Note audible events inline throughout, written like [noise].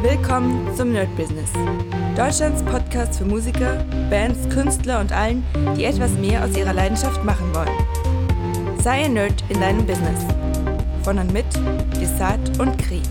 Willkommen zum Nerd Business. Deutschlands Podcast für Musiker, Bands, Künstler und allen, die etwas mehr aus ihrer Leidenschaft machen wollen. Sei ein Nerd in deinem Business. Von und mit Desart und Kri.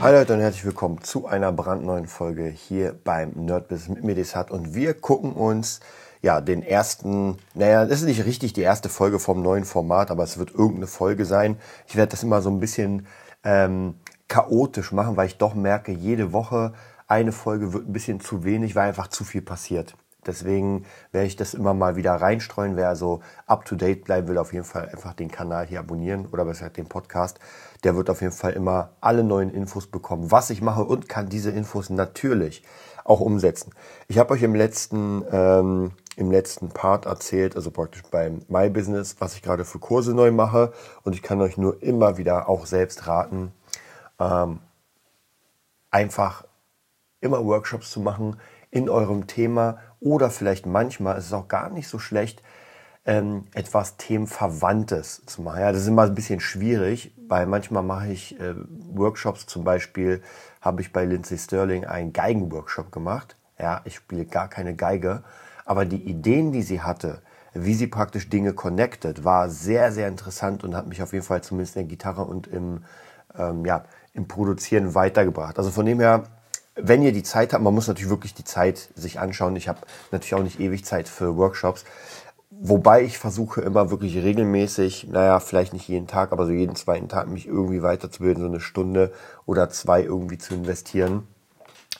Hi Leute und herzlich willkommen zu einer brandneuen Folge hier beim Nerd Business mit mir Desart und wir gucken uns ja, den ersten, naja, das ist nicht richtig die erste Folge vom neuen Format, aber es wird irgendeine Folge sein. Ich werde das immer so ein bisschen ähm, chaotisch machen, weil ich doch merke, jede Woche eine Folge wird ein bisschen zu wenig, weil einfach zu viel passiert. Deswegen werde ich das immer mal wieder reinstreuen. Wer also up to date bleiben will, auf jeden Fall einfach den Kanal hier abonnieren oder besser den Podcast. Der wird auf jeden Fall immer alle neuen Infos bekommen, was ich mache und kann diese Infos natürlich auch umsetzen. Ich habe euch im letzten ähm, im letzten Part erzählt, also praktisch beim My Business, was ich gerade für Kurse neu mache. Und ich kann euch nur immer wieder auch selbst raten, ähm, einfach immer Workshops zu machen in eurem Thema oder vielleicht manchmal ist es auch gar nicht so schlecht, ähm, etwas Themenverwandtes zu machen. Ja, das ist immer ein bisschen schwierig, weil manchmal mache ich äh, Workshops, zum Beispiel habe ich bei Lindsay Sterling einen Geigenworkshop gemacht. Ja, ich spiele gar keine Geige aber die Ideen, die sie hatte, wie sie praktisch Dinge connected, war sehr, sehr interessant und hat mich auf jeden Fall zumindest in der Gitarre und im, ähm, ja, im Produzieren weitergebracht. Also von dem her, wenn ihr die Zeit habt, man muss natürlich wirklich die Zeit sich anschauen. Ich habe natürlich auch nicht ewig Zeit für Workshops. Wobei ich versuche immer wirklich regelmäßig, naja, vielleicht nicht jeden Tag, aber so jeden zweiten Tag mich irgendwie weiterzubilden, so eine Stunde oder zwei irgendwie zu investieren.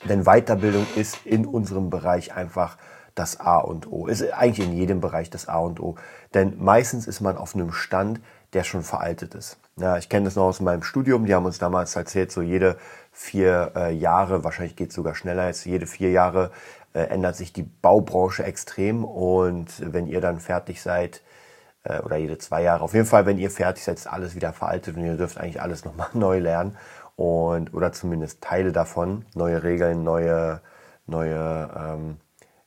Denn Weiterbildung ist in unserem Bereich einfach das A und O. Ist eigentlich in jedem Bereich das A und O. Denn meistens ist man auf einem Stand, der schon veraltet ist. Ja, ich kenne das noch aus meinem Studium. Die haben uns damals erzählt, so jede vier äh, Jahre, wahrscheinlich geht es sogar schneller jetzt, jede vier Jahre äh, ändert sich die Baubranche extrem. Und wenn ihr dann fertig seid, äh, oder jede zwei Jahre, auf jeden Fall, wenn ihr fertig seid, ist alles wieder veraltet und ihr dürft eigentlich alles [laughs] nochmal neu lernen. Und, oder zumindest Teile davon, neue Regeln, neue, neue ähm,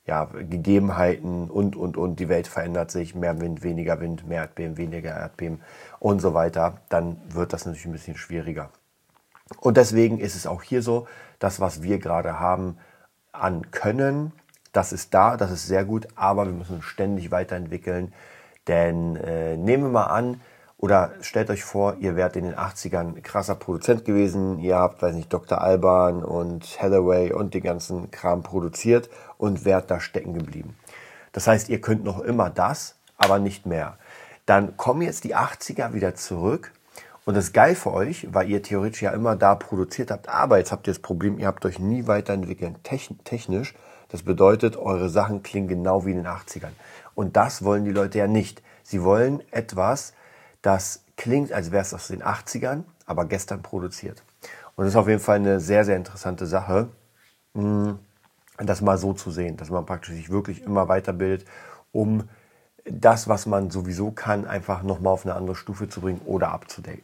ja, Gegebenheiten und, und, und, die Welt verändert sich, mehr Wind, weniger Wind, mehr Erdbeben, weniger Erdbeben und so weiter, dann wird das natürlich ein bisschen schwieriger. Und deswegen ist es auch hier so, das, was wir gerade haben an Können, das ist da, das ist sehr gut, aber wir müssen ständig weiterentwickeln. Denn äh, nehmen wir mal an, oder stellt euch vor, ihr wärt in den 80ern krasser Produzent gewesen. Ihr habt, weiß nicht, Dr. Alban und Hathaway und die ganzen Kram produziert und wärt da stecken geblieben. Das heißt, ihr könnt noch immer das, aber nicht mehr. Dann kommen jetzt die 80er wieder zurück und das ist geil für euch, weil ihr theoretisch ja immer da produziert habt. Aber jetzt habt ihr das Problem, ihr habt euch nie weiterentwickelt technisch. Das bedeutet, eure Sachen klingen genau wie in den 80ern. Und das wollen die Leute ja nicht. Sie wollen etwas, das klingt, als wäre es aus den 80ern, aber gestern produziert. Und das ist auf jeden Fall eine sehr, sehr interessante Sache, hm, das mal so zu sehen, dass man praktisch sich wirklich immer weiterbildet, um das, was man sowieso kann, einfach nochmal auf eine andere Stufe zu bringen oder abzudaten.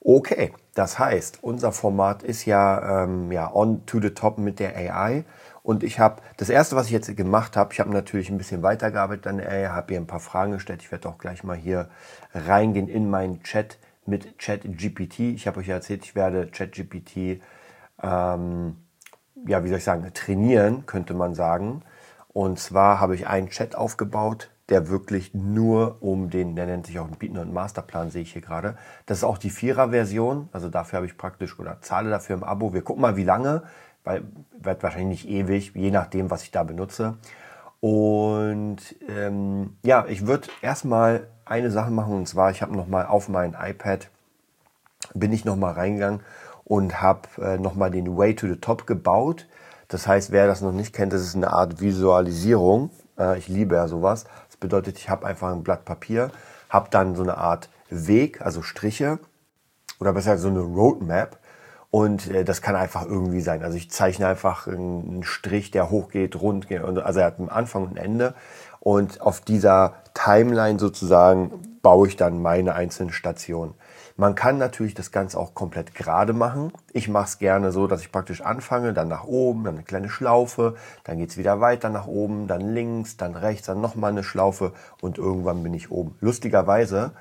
Okay, das heißt, unser Format ist ja, ähm, ja on to the top mit der AI. Und ich habe, das erste, was ich jetzt gemacht habe, ich habe natürlich ein bisschen weitergearbeitet an der AI, habe hier ein paar Fragen gestellt. Ich werde auch gleich mal hier reingehen in meinen Chat mit ChatGPT. Ich habe euch ja erzählt, ich werde ChatGPT, ähm, ja, wie soll ich sagen, trainieren, könnte man sagen. Und zwar habe ich einen Chat aufgebaut, der wirklich nur um den, der nennt sich auch Bieten und Masterplan, sehe ich hier gerade. Das ist auch die Vierer-Version, also dafür habe ich praktisch oder zahle dafür im Abo. Wir gucken mal, wie lange weil wird wahrscheinlich nicht ewig, je nachdem, was ich da benutze. Und ähm, ja, ich würde erstmal eine Sache machen und zwar, ich habe nochmal auf mein iPad, bin ich nochmal reingegangen und habe äh, nochmal den Way to the Top gebaut. Das heißt, wer das noch nicht kennt, das ist eine Art Visualisierung. Äh, ich liebe ja sowas. Das bedeutet, ich habe einfach ein Blatt Papier, habe dann so eine Art Weg, also Striche oder besser so eine Roadmap und äh, das kann einfach irgendwie sein. Also ich zeichne einfach einen Strich, der hochgeht, rund geht. Also er hat einen Anfang und ein Ende. Und auf dieser Timeline sozusagen baue ich dann meine einzelnen Stationen. Man kann natürlich das Ganze auch komplett gerade machen. Ich mache es gerne so, dass ich praktisch anfange, dann nach oben, dann eine kleine Schlaufe, dann geht's wieder weiter nach oben, dann links, dann rechts, dann nochmal eine Schlaufe und irgendwann bin ich oben. Lustigerweise,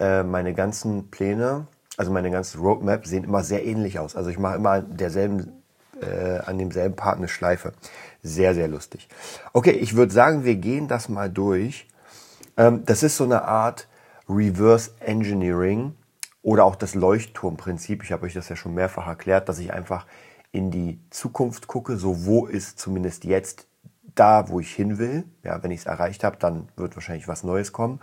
äh, meine ganzen Pläne also meine ganzen Roadmap sehen immer sehr ähnlich aus. Also ich mache immer derselben, äh, an demselben Part eine Schleife. Sehr, sehr lustig. Okay, ich würde sagen, wir gehen das mal durch. Ähm, das ist so eine Art Reverse Engineering oder auch das Leuchtturmprinzip. Ich habe euch das ja schon mehrfach erklärt, dass ich einfach in die Zukunft gucke, so wo ist zumindest jetzt da, wo ich hin will. Ja, wenn ich es erreicht habe, dann wird wahrscheinlich was Neues kommen.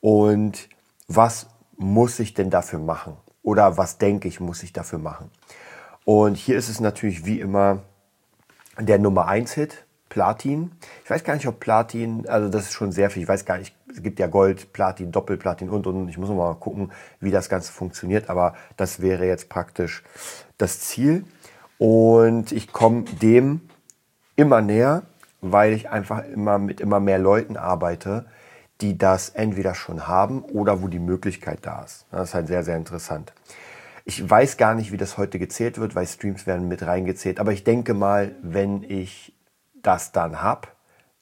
Und was muss ich denn dafür machen? Oder was denke ich, muss ich dafür machen? Und hier ist es natürlich wie immer der Nummer 1 Hit, Platin. Ich weiß gar nicht, ob Platin, also das ist schon sehr viel. Ich weiß gar nicht, es gibt ja Gold, Platin, Doppelplatin und und. Ich muss mal gucken, wie das Ganze funktioniert. Aber das wäre jetzt praktisch das Ziel. Und ich komme dem immer näher, weil ich einfach immer mit immer mehr Leuten arbeite, die das entweder schon haben oder wo die Möglichkeit da ist. Das ist halt sehr, sehr interessant. Ich weiß gar nicht, wie das heute gezählt wird, weil Streams werden mit reingezählt. Aber ich denke mal, wenn ich das dann habe,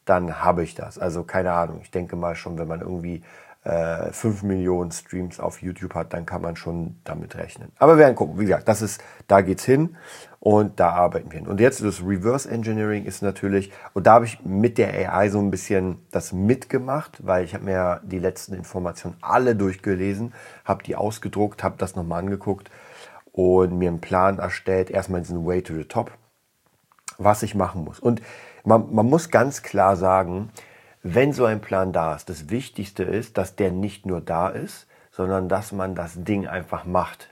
dann habe ich das. Also keine Ahnung. Ich denke mal schon, wenn man irgendwie äh, 5 Millionen Streams auf YouTube hat, dann kann man schon damit rechnen. Aber wir werden gucken. Wie gesagt, das ist, da geht's hin und da arbeiten wir hin. Und jetzt das Reverse Engineering ist natürlich, und da habe ich mit der AI so ein bisschen das mitgemacht, weil ich habe mir ja die letzten Informationen alle durchgelesen, habe die ausgedruckt, habe das nochmal angeguckt und mir einen Plan erstellt, erstmal diesen Way to the Top, was ich machen muss. Und man, man muss ganz klar sagen, wenn so ein Plan da ist, das Wichtigste ist, dass der nicht nur da ist, sondern dass man das Ding einfach macht.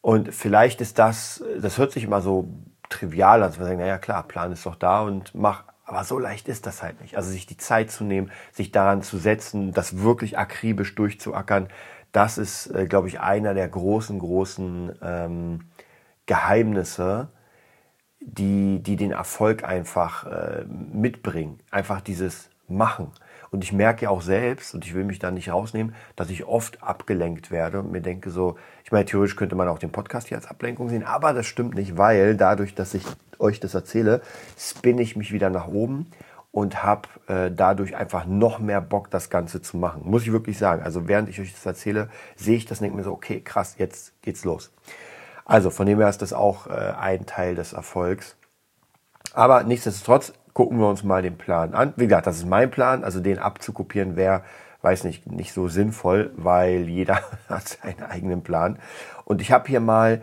Und vielleicht ist das, das hört sich immer so trivial an, dass man sagt, naja klar, Plan ist doch da und mach, aber so leicht ist das halt nicht. Also sich die Zeit zu nehmen, sich daran zu setzen, das wirklich akribisch durchzuackern, das ist, äh, glaube ich, einer der großen, großen ähm, Geheimnisse, die, die den Erfolg einfach äh, mitbringen. Einfach dieses Machen. Und ich merke ja auch selbst, und ich will mich da nicht rausnehmen, dass ich oft abgelenkt werde und mir denke so, ich meine, theoretisch könnte man auch den Podcast hier als Ablenkung sehen, aber das stimmt nicht, weil dadurch, dass ich euch das erzähle, spinne ich mich wieder nach oben und habe äh, dadurch einfach noch mehr Bock, das Ganze zu machen. Muss ich wirklich sagen. Also während ich euch das erzähle, sehe ich das und denke mir so, okay, krass, jetzt geht's los. Also von dem her ist das auch äh, ein Teil des Erfolgs. Aber nichtsdestotrotz gucken wir uns mal den Plan an. Wie gesagt, das ist mein Plan. Also den abzukopieren wäre, weiß nicht, nicht so sinnvoll, weil jeder [laughs] hat seinen eigenen Plan. Und ich habe hier mal,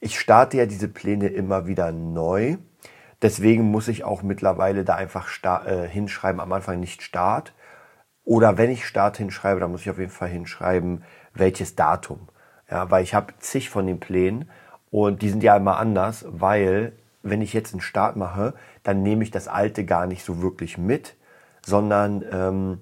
ich starte ja diese Pläne immer wieder neu. Deswegen muss ich auch mittlerweile da einfach äh, hinschreiben, am Anfang nicht Start. Oder wenn ich Start hinschreibe, dann muss ich auf jeden Fall hinschreiben, welches Datum. Ja, weil ich habe zig von den Plänen und die sind ja immer anders, weil wenn ich jetzt einen Start mache, dann nehme ich das alte gar nicht so wirklich mit, sondern ähm,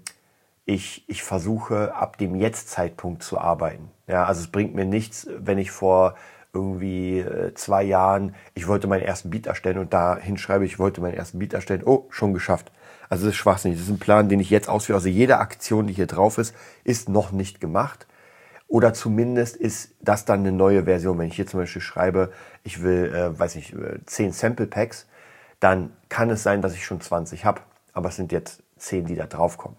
ich, ich versuche ab dem Jetzt-Zeitpunkt zu arbeiten. Ja, also es bringt mir nichts, wenn ich vor irgendwie äh, zwei Jahren, ich wollte meinen ersten Beat erstellen und da hinschreibe, ich wollte meinen ersten Beat erstellen, oh, schon geschafft. Also das ist Schwachsinnig. Das ist ein Plan, den ich jetzt ausführe. Also jede Aktion, die hier drauf ist, ist noch nicht gemacht. Oder zumindest ist das dann eine neue Version. Wenn ich hier zum Beispiel schreibe, ich will, äh, weiß nicht, 10 äh, Sample Packs, dann kann es sein, dass ich schon 20 habe. Aber es sind jetzt 10, die da drauf kommen.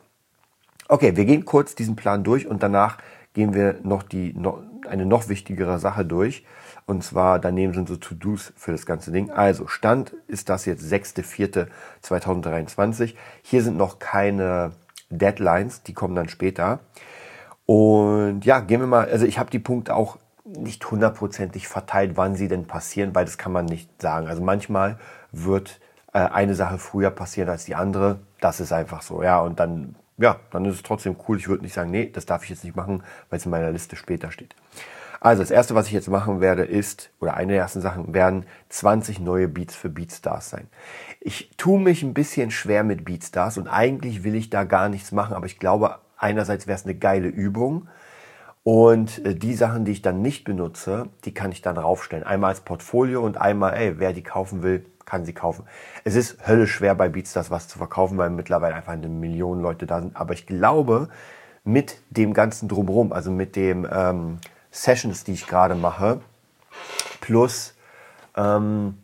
Okay, wir gehen kurz diesen Plan durch und danach gehen wir noch die, noch, eine noch wichtigere Sache durch. Und zwar daneben sind so To-Dos für das ganze Ding. Also Stand ist das jetzt 6.4.2023. Hier sind noch keine Deadlines, die kommen dann später. Und ja, gehen wir mal, also ich habe die Punkte auch nicht hundertprozentig verteilt, wann sie denn passieren, weil das kann man nicht sagen. Also manchmal wird äh, eine Sache früher passieren als die andere. Das ist einfach so, ja. Und dann, ja, dann ist es trotzdem cool. Ich würde nicht sagen, nee, das darf ich jetzt nicht machen, weil es in meiner Liste später steht. Also das erste, was ich jetzt machen werde, ist, oder eine der ersten Sachen werden 20 neue Beats für Beatstars sein. Ich tue mich ein bisschen schwer mit Beatstars und eigentlich will ich da gar nichts machen, aber ich glaube, einerseits wäre es eine geile Übung und äh, die Sachen, die ich dann nicht benutze, die kann ich dann raufstellen. Einmal als Portfolio und einmal, ey, wer die kaufen will, kann sie kaufen. Es ist höllisch schwer bei Beatstars was zu verkaufen, weil mittlerweile einfach eine Million Leute da sind. Aber ich glaube, mit dem ganzen Drumherum, also mit dem ähm, Sessions, die ich gerade mache, plus, ähm,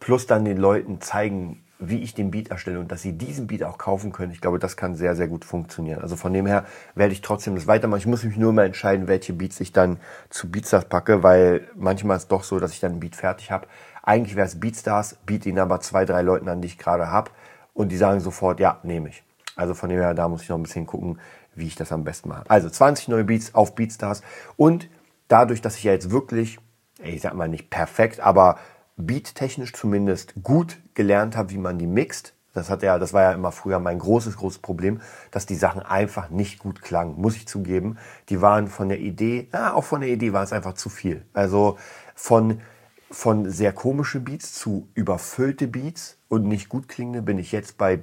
plus dann den Leuten zeigen, wie ich den Beat erstelle und dass sie diesen Beat auch kaufen können, ich glaube, das kann sehr, sehr gut funktionieren. Also von dem her werde ich trotzdem das weitermachen. Ich muss mich nur mal entscheiden, welche Beats ich dann zu Beatstars packe, weil manchmal ist es doch so, dass ich dann einen Beat fertig habe. Eigentlich wäre es Beatstars, biete ihn aber zwei, drei Leuten an, die ich gerade habe und die sagen sofort, ja, nehme ich. Also von dem her, da muss ich noch ein bisschen gucken, wie ich das am besten mache. Also 20 neue Beats auf Beatstars und dadurch, dass ich ja jetzt wirklich, ich sag mal nicht perfekt, aber beattechnisch zumindest gut gelernt habe, wie man die mixt. Das hat ja, das war ja immer früher mein großes, großes Problem, dass die Sachen einfach nicht gut klangen, muss ich zugeben. Die waren von der Idee, ja, auch von der Idee war es einfach zu viel. Also von, von sehr komische Beats zu überfüllte Beats und nicht gut klingende bin ich jetzt bei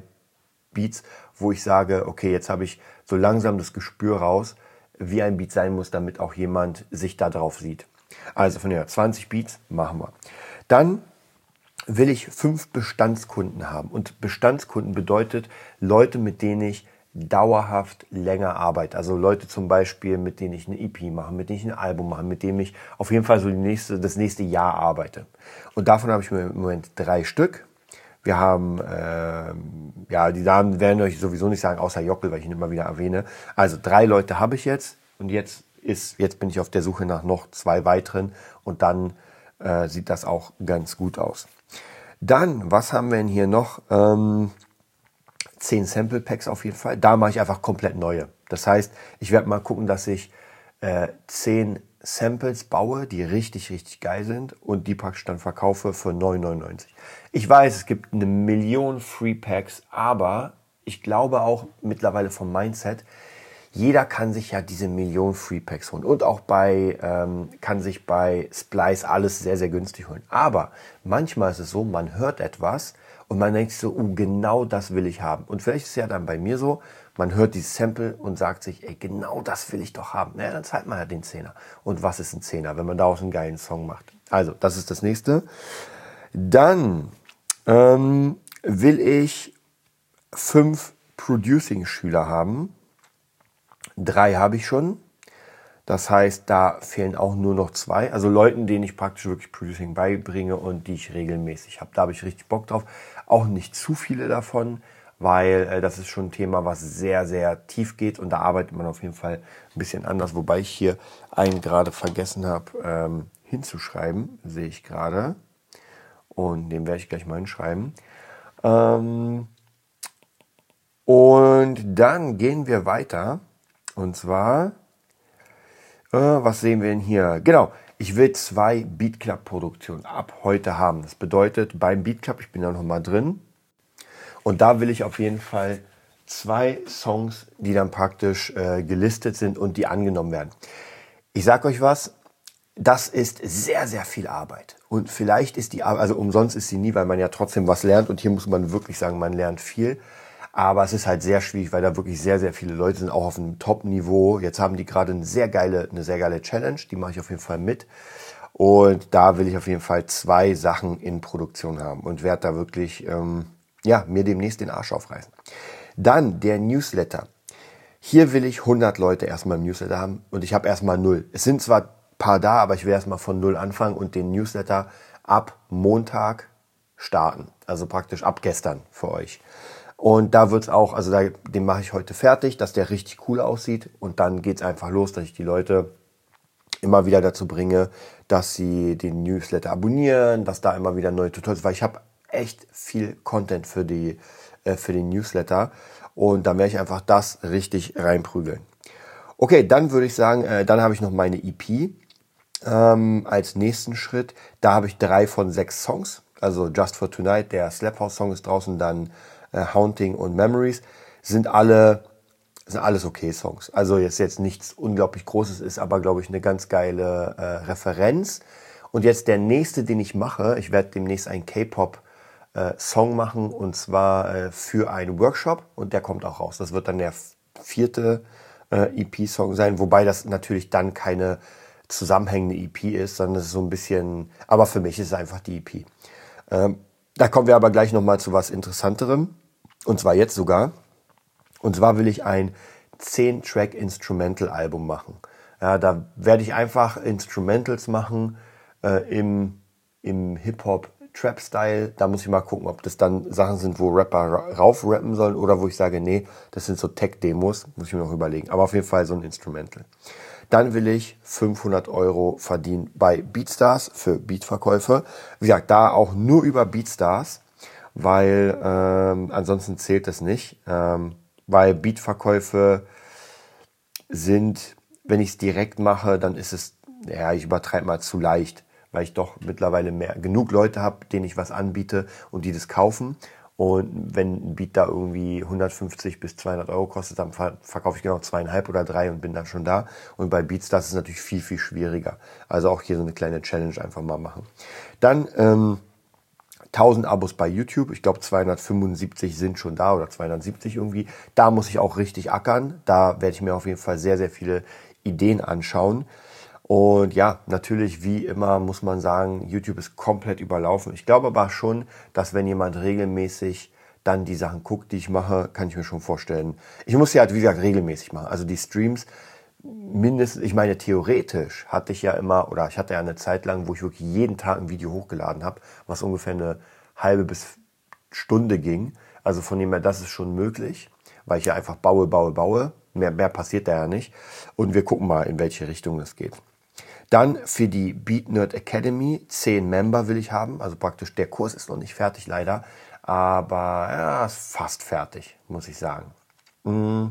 Beats, wo ich sage, okay, jetzt habe ich so langsam das Gespür raus, wie ein Beat sein muss, damit auch jemand sich da drauf sieht. Also von der 20 Beats machen wir. Dann will ich fünf Bestandskunden haben. Und Bestandskunden bedeutet Leute, mit denen ich dauerhaft länger arbeite. Also Leute zum Beispiel, mit denen ich eine EP mache, mit denen ich ein Album mache, mit denen ich auf jeden Fall so nächste, das nächste Jahr arbeite. Und davon habe ich mir im Moment drei Stück. Wir haben, äh, ja, die Damen werden euch sowieso nicht sagen, außer Jockel, weil ich ihn immer wieder erwähne. Also drei Leute habe ich jetzt und jetzt ist, jetzt bin ich auf der Suche nach noch zwei weiteren und dann äh, sieht das auch ganz gut aus. Dann, was haben wir denn hier noch? Ähm, 10 Sample Packs auf jeden Fall. Da mache ich einfach komplett neue. Das heißt, ich werde mal gucken, dass ich äh, 10 Samples baue, die richtig, richtig geil sind und die praktisch dann verkaufe für 9,99. Ich weiß, es gibt eine Million Free Packs, aber ich glaube auch mittlerweile vom Mindset, jeder kann sich ja diese Million Free Packs holen und auch bei ähm, kann sich bei Splice alles sehr sehr günstig holen. Aber manchmal ist es so, man hört etwas und man denkt so, uh, genau das will ich haben. Und vielleicht ist es ja dann bei mir so, man hört dieses Sample und sagt sich, ey, genau das will ich doch haben. Naja, dann zahlt man ja den Zehner. Und was ist ein Zehner, wenn man daraus einen geilen Song macht? Also, das ist das nächste. Dann ähm, will ich fünf Producing-Schüler haben. Drei habe ich schon. Das heißt, da fehlen auch nur noch zwei. Also Leuten, denen ich praktisch wirklich Producing beibringe und die ich regelmäßig habe. Da habe ich richtig Bock drauf. Auch nicht zu viele davon, weil äh, das ist schon ein Thema, was sehr, sehr tief geht und da arbeitet man auf jeden Fall ein bisschen anders. Wobei ich hier einen gerade vergessen habe ähm, hinzuschreiben, sehe ich gerade. Und den werde ich gleich mal hinschreiben. Ähm, und dann gehen wir weiter und zwar, äh, was sehen wir denn hier? Genau, ich will zwei Beat Club Produktionen ab heute haben. Das bedeutet, beim Beat Club, ich bin da nochmal drin. Und da will ich auf jeden Fall zwei Songs, die dann praktisch äh, gelistet sind und die angenommen werden. Ich sag euch was, das ist sehr, sehr viel Arbeit. Und vielleicht ist die Arbeit, also umsonst ist sie nie, weil man ja trotzdem was lernt. Und hier muss man wirklich sagen, man lernt viel. Aber es ist halt sehr schwierig, weil da wirklich sehr, sehr viele Leute sind, auch auf einem Top-Niveau. Jetzt haben die gerade eine sehr geile, eine sehr geile Challenge, die mache ich auf jeden Fall mit. Und da will ich auf jeden Fall zwei Sachen in Produktion haben und werde da wirklich, ähm, ja, mir demnächst den Arsch aufreißen. Dann der Newsletter. Hier will ich 100 Leute erstmal im Newsletter haben und ich habe erstmal null. Es sind zwar paar da, aber ich will erstmal von null anfangen und den Newsletter ab Montag starten. Also praktisch ab gestern für euch. Und da wird's auch, also da, den mache ich heute fertig, dass der richtig cool aussieht. Und dann geht's einfach los, dass ich die Leute immer wieder dazu bringe, dass sie den Newsletter abonnieren, dass da immer wieder neue Tutorials, weil ich habe echt viel Content für die äh, für den Newsletter und dann werde ich einfach das richtig reinprügeln. Okay, dann würde ich sagen, äh, dann habe ich noch meine EP ähm, als nächsten Schritt. Da habe ich drei von sechs Songs, also Just for Tonight, der Slap House Song ist draußen, dann Haunting und Memories, sind alle sind alles okay Songs. Also jetzt jetzt nichts unglaublich Großes ist, aber glaube ich eine ganz geile äh, Referenz. Und jetzt der nächste, den ich mache, ich werde demnächst einen K-Pop äh, Song machen und zwar äh, für einen Workshop und der kommt auch raus. Das wird dann der vierte äh, EP-Song sein, wobei das natürlich dann keine zusammenhängende EP ist, sondern es ist so ein bisschen, aber für mich ist es einfach die EP. Ähm, da kommen wir aber gleich nochmal zu was Interessanterem. Und zwar jetzt sogar. Und zwar will ich ein 10-Track Instrumental-Album machen. Ja, da werde ich einfach Instrumentals machen äh, im, im Hip-Hop Trap-Style. Da muss ich mal gucken, ob das dann Sachen sind, wo Rapper raufrappen sollen oder wo ich sage, nee, das sind so Tech-Demos. Muss ich mir noch überlegen. Aber auf jeden Fall so ein Instrumental. Dann will ich 500 Euro verdienen bei Beatstars für Beatverkäufe. Wie gesagt, da auch nur über Beatstars, weil ähm, ansonsten zählt das nicht. Ähm, weil Beatverkäufe sind, wenn ich es direkt mache, dann ist es, ja, ich übertreibe mal zu leicht, weil ich doch mittlerweile mehr genug Leute habe, denen ich was anbiete und die das kaufen. Und wenn ein Beat da irgendwie 150 bis 200 Euro kostet, dann verkaufe ich genau zweieinhalb oder drei und bin dann schon da. Und bei Beats, das ist natürlich viel, viel schwieriger. Also auch hier so eine kleine Challenge einfach mal machen. Dann ähm, 1000 Abos bei YouTube. Ich glaube 275 sind schon da oder 270 irgendwie. Da muss ich auch richtig ackern. Da werde ich mir auf jeden Fall sehr, sehr viele Ideen anschauen. Und ja, natürlich, wie immer, muss man sagen, YouTube ist komplett überlaufen. Ich glaube aber schon, dass wenn jemand regelmäßig dann die Sachen guckt, die ich mache, kann ich mir schon vorstellen. Ich muss sie halt, wie gesagt, regelmäßig machen. Also die Streams, mindestens, ich meine, theoretisch hatte ich ja immer, oder ich hatte ja eine Zeit lang, wo ich wirklich jeden Tag ein Video hochgeladen habe, was ungefähr eine halbe bis Stunde ging. Also von dem her, das ist schon möglich, weil ich ja einfach baue, baue, baue. Mehr, mehr passiert da ja nicht. Und wir gucken mal, in welche Richtung es geht. Dann für die Beat Nerd Academy, 10 Member will ich haben. Also praktisch der Kurs ist noch nicht fertig leider, aber ja, ist fast fertig, muss ich sagen. Mm.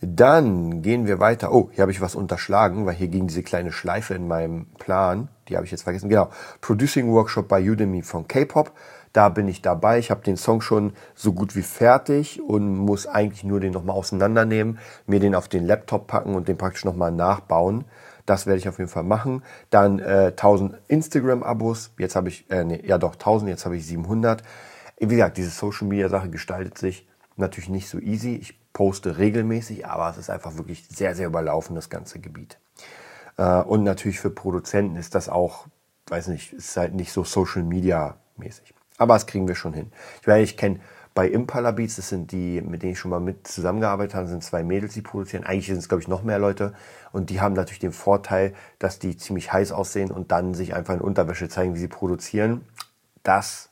Dann gehen wir weiter. Oh, hier habe ich was unterschlagen, weil hier ging diese kleine Schleife in meinem Plan. Die habe ich jetzt vergessen. Genau. Producing Workshop bei Udemy von K-Pop. Da bin ich dabei. Ich habe den Song schon so gut wie fertig und muss eigentlich nur den nochmal auseinandernehmen, mir den auf den Laptop packen und den praktisch nochmal nachbauen. Das werde ich auf jeden Fall machen. Dann äh, 1000 Instagram-Abos. Jetzt habe ich, äh, nee, ja doch, 1000, jetzt habe ich 700. Wie gesagt, diese Social-Media-Sache gestaltet sich natürlich nicht so easy. Ich poste regelmäßig, aber es ist einfach wirklich sehr, sehr überlaufen, das ganze Gebiet. Äh, und natürlich für Produzenten ist das auch, weiß nicht, ist halt nicht so Social-Media-mäßig. Aber das kriegen wir schon hin. Ich, meine, ich kenne bei Impala Beats, das sind die, mit denen ich schon mal mit zusammengearbeitet habe, sind zwei Mädels, die produzieren. Eigentlich sind es, glaube ich, noch mehr Leute. Und die haben natürlich den Vorteil, dass die ziemlich heiß aussehen und dann sich einfach in Unterwäsche zeigen, wie sie produzieren. Das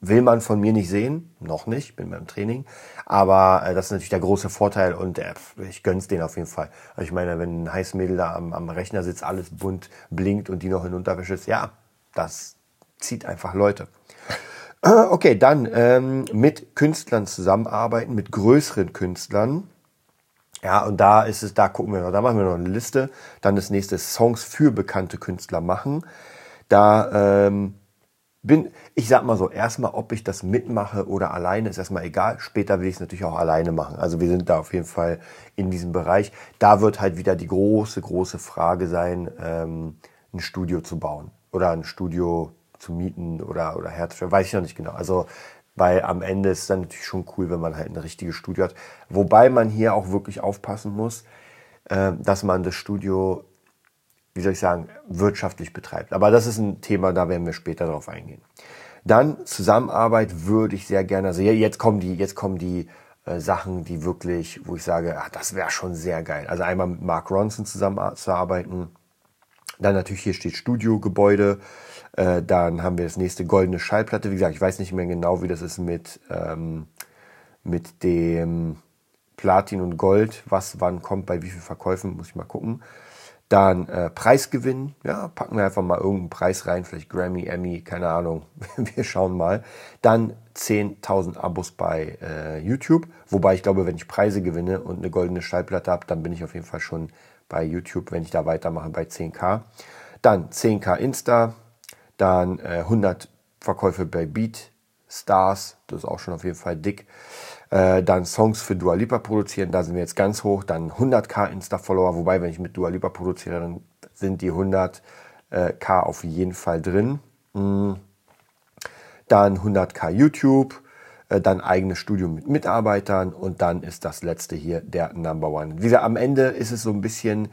will man von mir nicht sehen. Noch nicht, bin beim Training. Aber äh, das ist natürlich der große Vorteil und äh, ich gönn's denen auf jeden Fall. Also ich meine, wenn ein heißes Mädel da am, am Rechner sitzt, alles bunt blinkt und die noch in Unterwäsche ist, ja, das zieht einfach Leute. Okay, dann ähm, mit Künstlern zusammenarbeiten, mit größeren Künstlern. Ja, und da ist es, da gucken wir noch, da machen wir noch eine Liste. Dann das nächste Songs für bekannte Künstler machen. Da ähm, bin, ich sag mal so, erstmal, ob ich das mitmache oder alleine, ist erstmal egal. Später will ich es natürlich auch alleine machen. Also wir sind da auf jeden Fall in diesem Bereich. Da wird halt wieder die große, große Frage sein, ähm, ein Studio zu bauen oder ein Studio zu mieten oder, oder herzustellen, weiß ich noch nicht genau. Also, weil am Ende ist es dann natürlich schon cool, wenn man halt ein richtiges Studio hat. Wobei man hier auch wirklich aufpassen muss, äh, dass man das Studio, wie soll ich sagen, wirtschaftlich betreibt. Aber das ist ein Thema, da werden wir später drauf eingehen. Dann Zusammenarbeit würde ich sehr gerne, also jetzt kommen die, jetzt kommen die äh, Sachen, die wirklich, wo ich sage, ach, das wäre schon sehr geil. Also einmal mit Mark Ronson zusammenzuarbeiten. Dann natürlich hier steht Studiogebäude. Äh, dann haben wir das nächste goldene Schallplatte. Wie gesagt, ich weiß nicht mehr genau, wie das ist mit, ähm, mit dem Platin und Gold. Was wann kommt, bei wie viel Verkäufen, muss ich mal gucken. Dann äh, Preisgewinn, ja, packen wir einfach mal irgendeinen Preis rein, vielleicht Grammy, Emmy, keine Ahnung, [laughs] wir schauen mal. Dann 10.000 Abos bei äh, YouTube, wobei ich glaube, wenn ich Preise gewinne und eine goldene Schallplatte habe, dann bin ich auf jeden Fall schon bei YouTube, wenn ich da weitermache, bei 10k. Dann 10k Insta, dann äh, 100 Verkäufe bei Beat Stars, das ist auch schon auf jeden Fall dick. Äh, dann Songs für Dua Lipa produzieren, da sind wir jetzt ganz hoch. Dann 100k Insta-Follower, wobei, wenn ich mit Dua Lipa produziere, dann sind die 100k auf jeden Fall drin. Mhm. Dann 100k YouTube, äh, dann eigenes Studio mit Mitarbeitern und dann ist das letzte hier der Number One. Wie gesagt, am Ende ist es so ein bisschen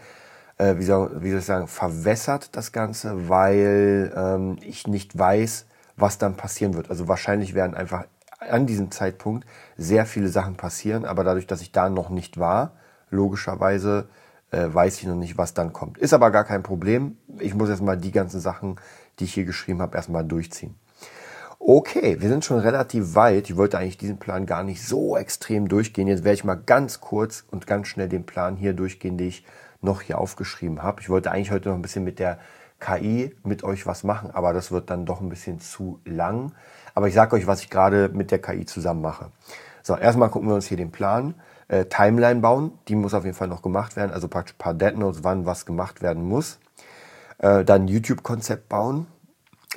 äh, wie, soll, wie soll ich sagen, verwässert das Ganze, weil ähm, ich nicht weiß, was dann passieren wird. Also wahrscheinlich werden einfach an diesem Zeitpunkt sehr viele Sachen passieren, aber dadurch, dass ich da noch nicht war, logischerweise äh, weiß ich noch nicht, was dann kommt. Ist aber gar kein Problem. Ich muss erstmal die ganzen Sachen, die ich hier geschrieben habe, erstmal durchziehen. Okay, wir sind schon relativ weit. Ich wollte eigentlich diesen Plan gar nicht so extrem durchgehen. Jetzt werde ich mal ganz kurz und ganz schnell den Plan hier durchgehen, den ich noch hier aufgeschrieben habe. Ich wollte eigentlich heute noch ein bisschen mit der KI mit euch was machen, aber das wird dann doch ein bisschen zu lang. Aber ich sage euch, was ich gerade mit der KI zusammen mache. So, erstmal gucken wir uns hier den Plan. Äh, Timeline bauen, die muss auf jeden Fall noch gemacht werden. Also praktisch ein paar Dead Notes, wann was gemacht werden muss. Äh, dann YouTube-Konzept bauen.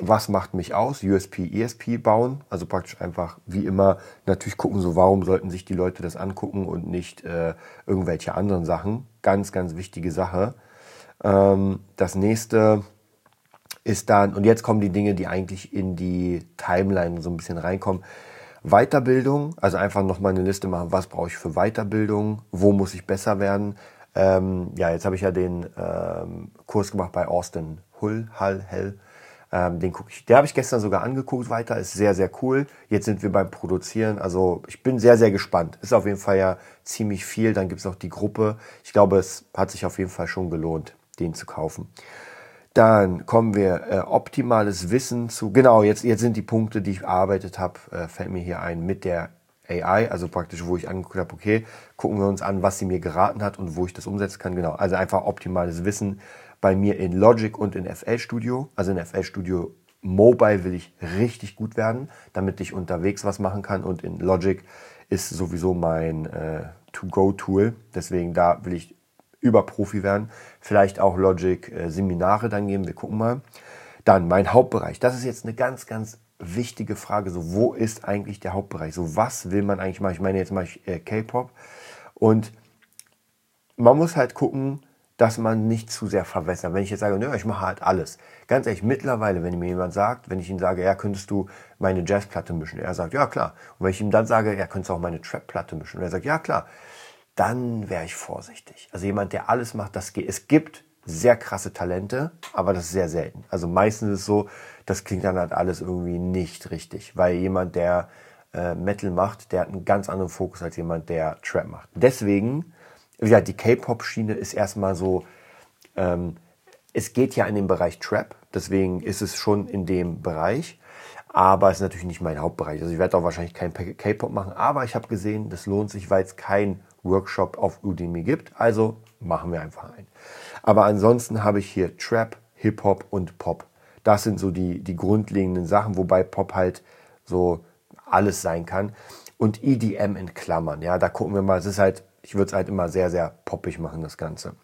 Was macht mich aus? USP, ESP bauen. Also praktisch einfach wie immer natürlich gucken, so warum sollten sich die Leute das angucken und nicht äh, irgendwelche anderen Sachen. Ganz, ganz wichtige Sache. Ähm, das nächste ist dann, und jetzt kommen die Dinge, die eigentlich in die Timeline so ein bisschen reinkommen. Weiterbildung, also einfach nochmal eine Liste machen, was brauche ich für Weiterbildung, wo muss ich besser werden. Ähm, ja, jetzt habe ich ja den ähm, Kurs gemacht bei Austin Hull, Hall, Hell. Ähm, den gucke ich, der habe ich gestern sogar angeguckt weiter, ist sehr, sehr cool. Jetzt sind wir beim Produzieren, also ich bin sehr, sehr gespannt. Ist auf jeden Fall ja ziemlich viel. Dann gibt es noch die Gruppe. Ich glaube, es hat sich auf jeden Fall schon gelohnt, den zu kaufen. Dann kommen wir äh, optimales Wissen zu. Genau, jetzt, jetzt sind die Punkte, die ich erarbeitet habe, äh, fällt mir hier ein mit der AI, also praktisch, wo ich angeguckt habe, okay, gucken wir uns an, was sie mir geraten hat und wo ich das umsetzen kann. Genau, also einfach optimales Wissen bei mir in Logic und in FL Studio. Also in FL Studio Mobile will ich richtig gut werden, damit ich unterwegs was machen kann und in Logic ist sowieso mein äh, To-Go-Tool. Deswegen da will ich über Profi werden. Vielleicht auch Logic äh, Seminare dann geben. Wir gucken mal. Dann mein Hauptbereich. Das ist jetzt eine ganz, ganz wichtige Frage. So, wo ist eigentlich der Hauptbereich? So, was will man eigentlich machen? Ich meine, jetzt mache ich äh, K-Pop. Und man muss halt gucken, dass man nicht zu sehr verwässert. Wenn ich jetzt sage, nö, ich mache halt alles. Ganz ehrlich, mittlerweile, wenn mir jemand sagt, wenn ich ihm sage, ja, könntest du meine Jazzplatte mischen? Er sagt, ja, klar. Und wenn ich ihm dann sage, ja, könntest du auch meine Trapplatte mischen? Und er sagt, ja, klar dann wäre ich vorsichtig. Also jemand, der alles macht, das geht. Es gibt sehr krasse Talente, aber das ist sehr selten. Also meistens ist es so, das klingt dann halt alles irgendwie nicht richtig, weil jemand, der äh, Metal macht, der hat einen ganz anderen Fokus als jemand, der Trap macht. Deswegen, gesagt, die K-Pop-Schiene ist erstmal so, ähm, es geht ja in den Bereich Trap, deswegen ist es schon in dem Bereich, aber es ist natürlich nicht mein Hauptbereich. Also ich werde auch wahrscheinlich kein K-Pop machen, aber ich habe gesehen, das lohnt sich, weil es kein Workshop auf Udemy gibt. Also machen wir einfach einen. Aber ansonsten habe ich hier Trap, Hip-Hop und Pop. Das sind so die, die grundlegenden Sachen, wobei Pop halt so alles sein kann. Und EDM in Klammern, ja, da gucken wir mal. Es ist halt, ich würde es halt immer sehr, sehr poppig machen, das Ganze.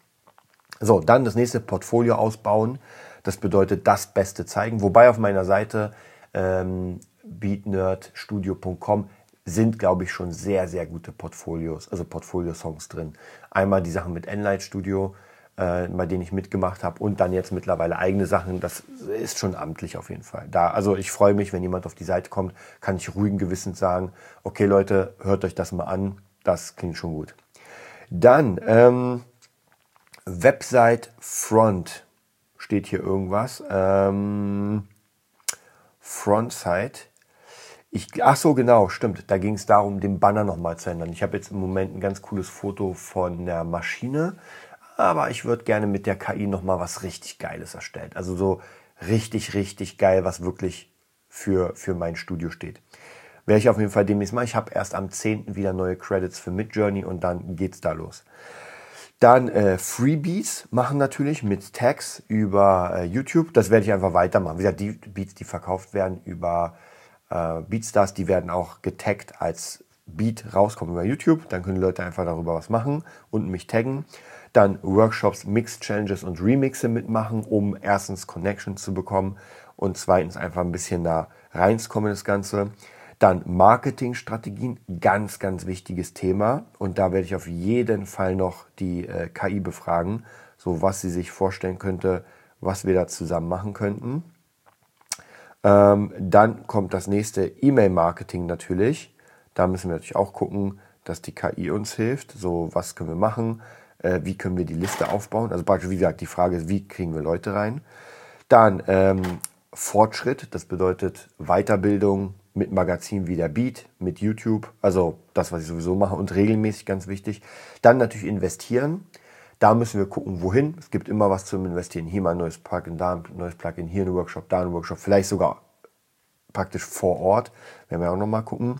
So, dann das nächste Portfolio ausbauen. Das bedeutet das Beste zeigen. Wobei auf meiner Seite ähm, beatnerdstudio.com sind, glaube ich, schon sehr, sehr gute Portfolios, also Portfolio-Songs drin. Einmal die Sachen mit Enlight Studio, äh, bei denen ich mitgemacht habe und dann jetzt mittlerweile eigene Sachen. Das ist schon amtlich auf jeden Fall. Da, also ich freue mich, wenn jemand auf die Seite kommt, kann ich ruhigen Gewissens sagen, okay Leute, hört euch das mal an, das klingt schon gut. Dann ähm, Website Front steht hier irgendwas. Ähm, Frontside ich, ach so, genau, stimmt. Da ging es darum, den Banner nochmal zu ändern. Ich habe jetzt im Moment ein ganz cooles Foto von der Maschine, aber ich würde gerne mit der KI nochmal was richtig Geiles erstellen. Also so richtig, richtig geil, was wirklich für, für mein Studio steht. Werde ich auf jeden Fall demnächst mal. Ich habe erst am 10. wieder neue Credits für Midjourney und dann geht's da los. Dann äh, Freebeats machen natürlich mit Tags über äh, YouTube. Das werde ich einfach weitermachen. Wie gesagt, die Beats, die verkauft werden über äh, Beatstars, die werden auch getaggt als Beat rauskommen über YouTube. Dann können Leute einfach darüber was machen und mich taggen. Dann Workshops, Mix-Challenges und Remixe mitmachen, um erstens Connections zu bekommen und zweitens einfach ein bisschen da reinzukommen das Ganze. Dann Marketingstrategien, ganz, ganz wichtiges Thema. Und da werde ich auf jeden Fall noch die äh, KI befragen, so was sie sich vorstellen könnte, was wir da zusammen machen könnten. Ähm, dann kommt das nächste E-Mail-Marketing natürlich. Da müssen wir natürlich auch gucken, dass die KI uns hilft. So, was können wir machen? Äh, wie können wir die Liste aufbauen? Also praktisch, wie gesagt, die Frage ist, wie kriegen wir Leute rein? Dann ähm, Fortschritt, das bedeutet Weiterbildung mit Magazinen wie der Beat, mit YouTube, also das, was ich sowieso mache und regelmäßig ganz wichtig. Dann natürlich investieren. Da müssen wir gucken, wohin. Es gibt immer was zum Investieren. Hier mal ein neues Plugin, da ein neues Plugin, hier ein Workshop, da ein Workshop, vielleicht sogar praktisch vor Ort. Werden wir auch nochmal gucken.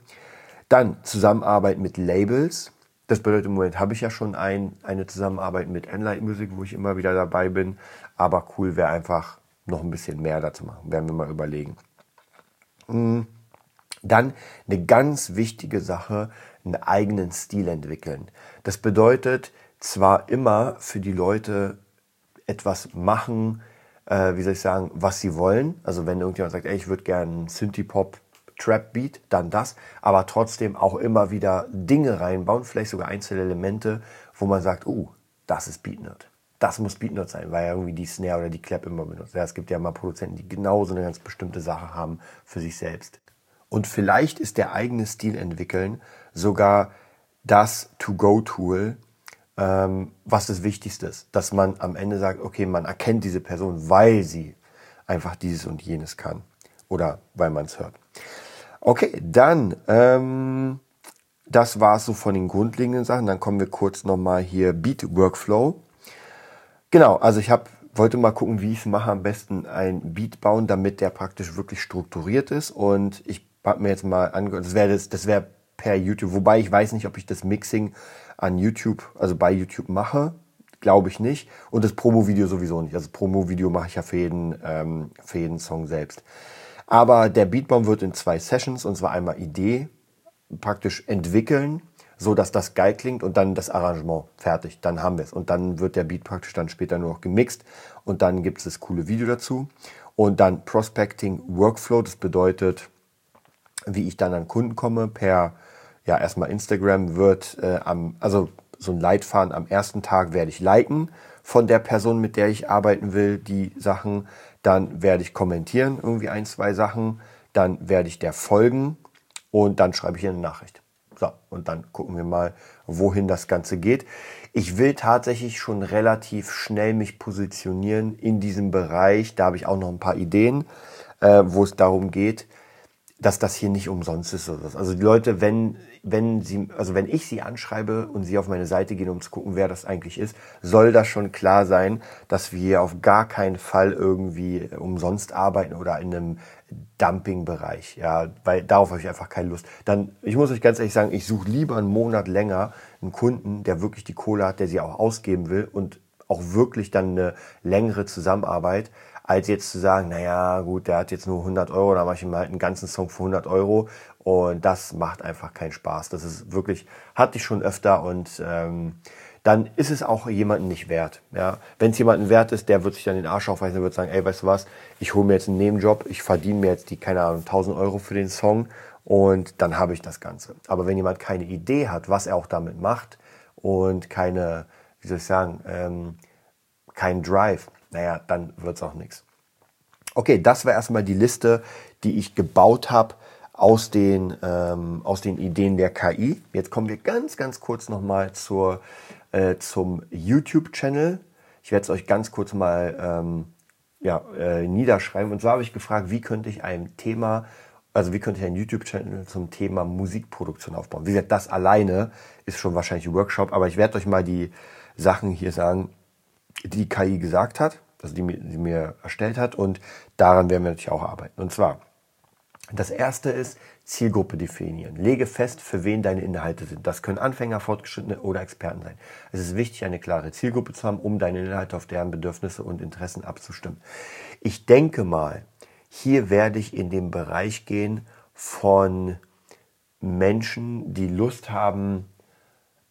Dann Zusammenarbeit mit Labels. Das bedeutet, im Moment habe ich ja schon ein, eine Zusammenarbeit mit Enlight Music, wo ich immer wieder dabei bin. Aber cool wäre einfach noch ein bisschen mehr dazu machen. Werden wir mal überlegen. Hm. Dann eine ganz wichtige Sache, einen eigenen Stil entwickeln. Das bedeutet zwar immer für die Leute etwas machen, äh, wie soll ich sagen, was sie wollen. Also wenn irgendjemand sagt, ey, ich würde gerne Synthie-Pop Trap Beat, dann das, aber trotzdem auch immer wieder Dinge reinbauen, vielleicht sogar einzelne Elemente, wo man sagt, uh, das ist Beatnut. Das muss Beatnut sein, weil er irgendwie die Snare oder die Clap immer benutzt. Ja, es gibt ja mal Produzenten, die genau so eine ganz bestimmte Sache haben für sich selbst. Und vielleicht ist der eigene Stil entwickeln sogar das To-Go-Tool, ähm, was das Wichtigste ist. Dass man am Ende sagt, okay, man erkennt diese Person, weil sie einfach dieses und jenes kann. Oder weil man es hört. Okay, dann, ähm, das war es so von den grundlegenden Sachen. Dann kommen wir kurz nochmal hier Beat Workflow. Genau, also ich habe wollte mal gucken, wie ich es mache, am besten ein Beat bauen, damit der praktisch wirklich strukturiert ist. Und ich habe mir jetzt mal angehört, das wäre das, das wäre per YouTube, wobei ich weiß nicht, ob ich das Mixing an YouTube, also bei YouTube mache, glaube ich nicht. Und das Promo-Video sowieso nicht. Also Promo-Video mache ich ja für jeden, ähm, für jeden Song selbst. Aber der Beatbaum wird in zwei Sessions, und zwar einmal Idee, praktisch entwickeln, so dass das geil klingt und dann das Arrangement fertig. Dann haben wir es. Und dann wird der Beat praktisch dann später nur noch gemixt und dann gibt es das coole Video dazu. Und dann Prospecting Workflow, das bedeutet, wie ich dann an Kunden komme per ja, erstmal Instagram wird äh, am, also so ein Leitfaden am ersten Tag werde ich liken von der Person, mit der ich arbeiten will, die Sachen. Dann werde ich kommentieren, irgendwie ein, zwei Sachen. Dann werde ich der folgen und dann schreibe ich ihr eine Nachricht. So, und dann gucken wir mal, wohin das Ganze geht. Ich will tatsächlich schon relativ schnell mich positionieren in diesem Bereich. Da habe ich auch noch ein paar Ideen, äh, wo es darum geht, dass das hier nicht umsonst ist. Also die Leute, wenn, wenn sie, also wenn ich sie anschreibe und sie auf meine Seite gehen, um zu gucken, wer das eigentlich ist, soll das schon klar sein, dass wir auf gar keinen Fall irgendwie umsonst arbeiten oder in einem Dumping-Bereich. Ja, weil darauf habe ich einfach keine Lust. Dann, ich muss euch ganz ehrlich sagen, ich suche lieber einen Monat länger einen Kunden, der wirklich die Kohle hat, der sie auch ausgeben will und auch wirklich dann eine längere Zusammenarbeit, als jetzt zu sagen, naja, gut, der hat jetzt nur 100 Euro, da mache ich ihm halt einen ganzen Song für 100 Euro und das macht einfach keinen Spaß. Das ist wirklich, hatte ich schon öfter und ähm, dann ist es auch jemanden nicht wert. Ja? Wenn es jemanden wert ist, der wird sich dann den Arsch aufweisen, der wird sagen, ey, weißt du was, ich hole mir jetzt einen Nebenjob, ich verdiene mir jetzt die, keine Ahnung, 1000 Euro für den Song und dann habe ich das Ganze. Aber wenn jemand keine Idee hat, was er auch damit macht und keine, wie soll ich sagen, ähm, kein Drive, naja, dann wird es auch nichts. Okay, das war erstmal die Liste, die ich gebaut habe aus den, ähm, aus den Ideen der KI. Jetzt kommen wir ganz, ganz kurz nochmal zur, äh, zum YouTube-Channel. Ich werde es euch ganz kurz mal ähm, ja, äh, niederschreiben. Und zwar habe ich gefragt, wie könnte ich ein Thema, also wie könnte ich einen YouTube-Channel zum Thema Musikproduktion aufbauen. Wie gesagt, das alleine ist schon wahrscheinlich ein Workshop, aber ich werde euch mal die Sachen hier sagen, die KI gesagt hat also die, die mir erstellt hat. Und daran werden wir natürlich auch arbeiten. Und zwar, das erste ist Zielgruppe definieren. Lege fest, für wen deine Inhalte sind. Das können Anfänger, Fortgeschrittene oder Experten sein. Es ist wichtig, eine klare Zielgruppe zu haben, um deine Inhalte auf deren Bedürfnisse und Interessen abzustimmen. Ich denke mal, hier werde ich in den Bereich gehen von Menschen, die Lust haben,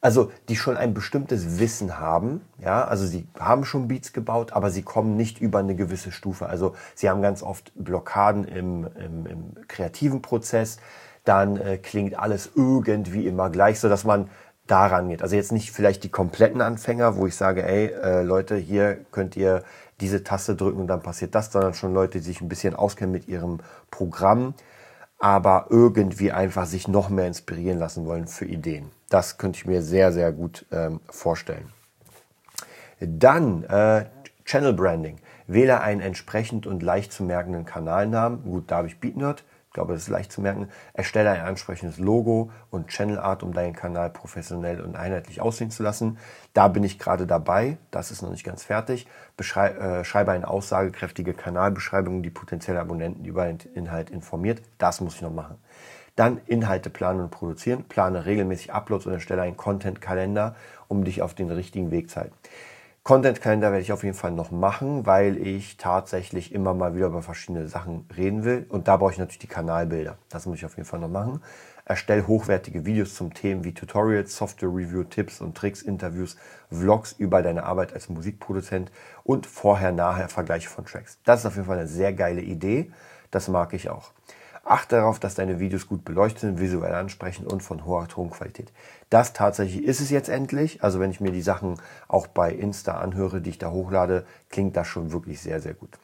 also die schon ein bestimmtes Wissen haben, ja, also sie haben schon Beats gebaut, aber sie kommen nicht über eine gewisse Stufe. Also sie haben ganz oft Blockaden im, im, im kreativen Prozess, dann äh, klingt alles irgendwie immer gleich, so dass man daran geht. Also jetzt nicht vielleicht die kompletten Anfänger, wo ich sage, ey äh, Leute, hier könnt ihr diese Taste drücken und dann passiert das, sondern schon Leute, die sich ein bisschen auskennen mit ihrem Programm, aber irgendwie einfach sich noch mehr inspirieren lassen wollen für Ideen. Das könnte ich mir sehr, sehr gut ähm, vorstellen. Dann äh, Channel Branding. Wähle einen entsprechend und leicht zu merkenden Kanalnamen. Gut, da habe ich BeatNerd. glaube, das ist leicht zu merken. Erstelle ein ansprechendes Logo und Channel Art, um deinen Kanal professionell und einheitlich aussehen zu lassen. Da bin ich gerade dabei. Das ist noch nicht ganz fertig. Beschrei äh, schreibe eine aussagekräftige Kanalbeschreibung, die potenzielle Abonnenten über den Inhalt informiert. Das muss ich noch machen. Dann Inhalte planen und produzieren. Plane regelmäßig Uploads und erstelle einen Content-Kalender, um dich auf den richtigen Weg zu halten. Content-Kalender werde ich auf jeden Fall noch machen, weil ich tatsächlich immer mal wieder über verschiedene Sachen reden will. Und da brauche ich natürlich die Kanalbilder. Das muss ich auf jeden Fall noch machen. Erstelle hochwertige Videos zum Themen wie Tutorials, Software-Review, Tipps und Tricks, Interviews, Vlogs über deine Arbeit als Musikproduzent und Vorher-Nachher-Vergleiche von Tracks. Das ist auf jeden Fall eine sehr geile Idee. Das mag ich auch. Achte darauf, dass deine Videos gut beleuchtet sind, visuell ansprechend und von hoher Tonqualität. Das tatsächlich ist es jetzt endlich. Also wenn ich mir die Sachen auch bei Insta anhöre, die ich da hochlade, klingt das schon wirklich sehr, sehr gut.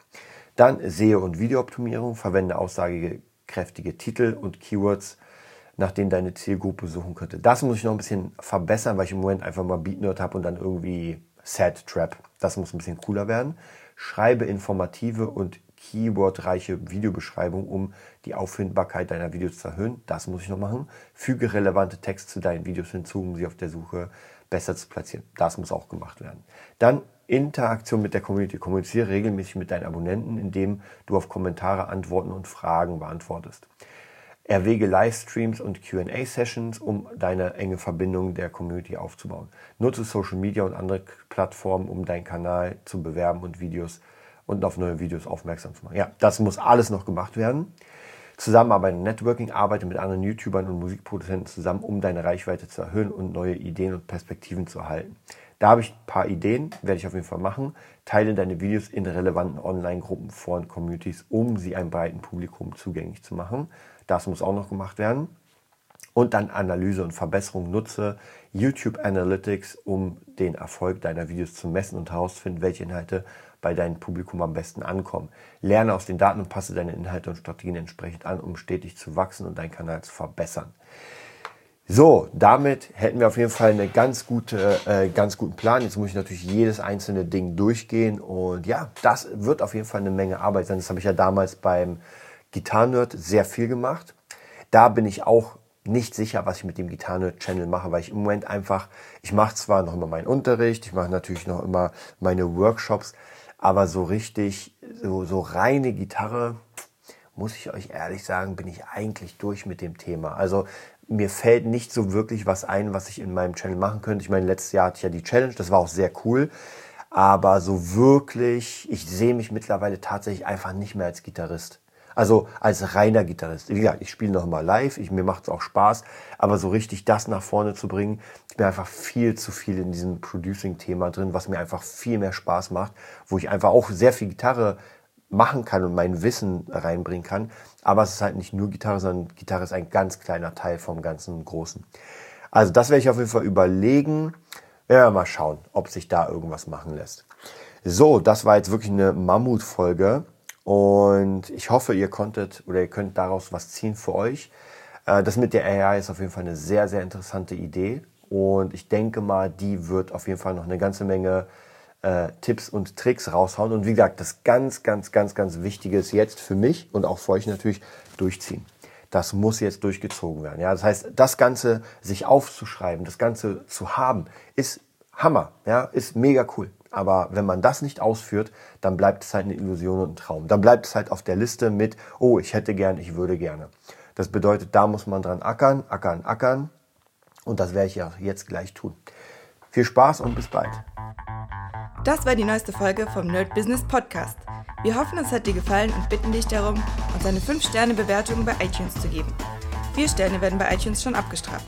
Dann Sehe- und Videooptimierung. Verwende aussagekräftige Titel und Keywords, nach denen deine Zielgruppe suchen könnte. Das muss ich noch ein bisschen verbessern, weil ich im Moment einfach mal Beatnerd habe und dann irgendwie Sad Trap. Das muss ein bisschen cooler werden. Schreibe informative und keywordreiche Videobeschreibung, um die Auffindbarkeit deiner Videos zu erhöhen. Das muss ich noch machen. Füge relevante Texte zu deinen Videos hinzu, um sie auf der Suche besser zu platzieren. Das muss auch gemacht werden. Dann Interaktion mit der Community. Kommuniziere regelmäßig mit deinen Abonnenten, indem du auf Kommentare, Antworten und Fragen beantwortest. Erwäge Livestreams und QA-Sessions, um deine enge Verbindung der Community aufzubauen. Nutze Social Media und andere Plattformen, um deinen Kanal zu bewerben und Videos und auf neue Videos aufmerksam zu machen. Ja, das muss alles noch gemacht werden. Zusammenarbeit und Networking, arbeite mit anderen YouTubern und Musikproduzenten zusammen, um deine Reichweite zu erhöhen und neue Ideen und Perspektiven zu erhalten. Da habe ich ein paar Ideen, werde ich auf jeden Fall machen. Teile deine Videos in relevanten Online-Gruppen, Foren, Communities, um sie einem breiten Publikum zugänglich zu machen. Das muss auch noch gemacht werden. Und dann Analyse und Verbesserung nutze YouTube Analytics, um den Erfolg deiner Videos zu messen und herauszufinden, welche Inhalte bei deinem Publikum am besten ankommen. Lerne aus den Daten und passe deine Inhalte und Strategien entsprechend an, um stetig zu wachsen und deinen Kanal zu verbessern. So, damit hätten wir auf jeden Fall einen ganz, gute, äh, ganz guten Plan. Jetzt muss ich natürlich jedes einzelne Ding durchgehen und ja, das wird auf jeden Fall eine Menge Arbeit sein. Das habe ich ja damals beim Gitarrenerd sehr viel gemacht. Da bin ich auch nicht sicher, was ich mit dem Gitarre-Channel mache, weil ich im Moment einfach, ich mache zwar noch immer meinen Unterricht, ich mache natürlich noch immer meine Workshops, aber so richtig, so, so reine Gitarre, muss ich euch ehrlich sagen, bin ich eigentlich durch mit dem Thema. Also mir fällt nicht so wirklich was ein, was ich in meinem Channel machen könnte. Ich meine, letztes Jahr hatte ich ja die Challenge, das war auch sehr cool. Aber so wirklich, ich sehe mich mittlerweile tatsächlich einfach nicht mehr als Gitarrist. Also als reiner Gitarrist. Wie gesagt, ich spiele noch mal live, ich, mir macht es auch Spaß, aber so richtig das nach vorne zu bringen, ich bin einfach viel zu viel in diesem Producing-Thema drin, was mir einfach viel mehr Spaß macht, wo ich einfach auch sehr viel Gitarre machen kann und mein Wissen reinbringen kann. Aber es ist halt nicht nur Gitarre, sondern Gitarre ist ein ganz kleiner Teil vom ganzen Großen. Also das werde ich auf jeden Fall überlegen. Ja, mal schauen, ob sich da irgendwas machen lässt. So, das war jetzt wirklich eine Mammutfolge. Und ich hoffe, ihr konntet oder ihr könnt daraus was ziehen für euch. Äh, das mit der AI ist auf jeden Fall eine sehr, sehr interessante Idee. Und ich denke mal, die wird auf jeden Fall noch eine ganze Menge äh, Tipps und Tricks raushauen. Und wie gesagt, das ganz, ganz, ganz, ganz Wichtige ist jetzt für mich und auch für euch natürlich durchziehen. Das muss jetzt durchgezogen werden. Ja, das heißt, das Ganze sich aufzuschreiben, das Ganze zu haben, ist Hammer. Ja, ist mega cool. Aber wenn man das nicht ausführt, dann bleibt es halt eine Illusion und ein Traum. Dann bleibt es halt auf der Liste mit, oh, ich hätte gern, ich würde gerne. Das bedeutet, da muss man dran ackern, ackern, ackern. Und das werde ich ja jetzt gleich tun. Viel Spaß und bis bald. Das war die neueste Folge vom Nerd Business Podcast. Wir hoffen, es hat dir gefallen und bitten dich darum, uns eine 5-Sterne-Bewertung bei iTunes zu geben. Vier Sterne werden bei iTunes schon abgestraft.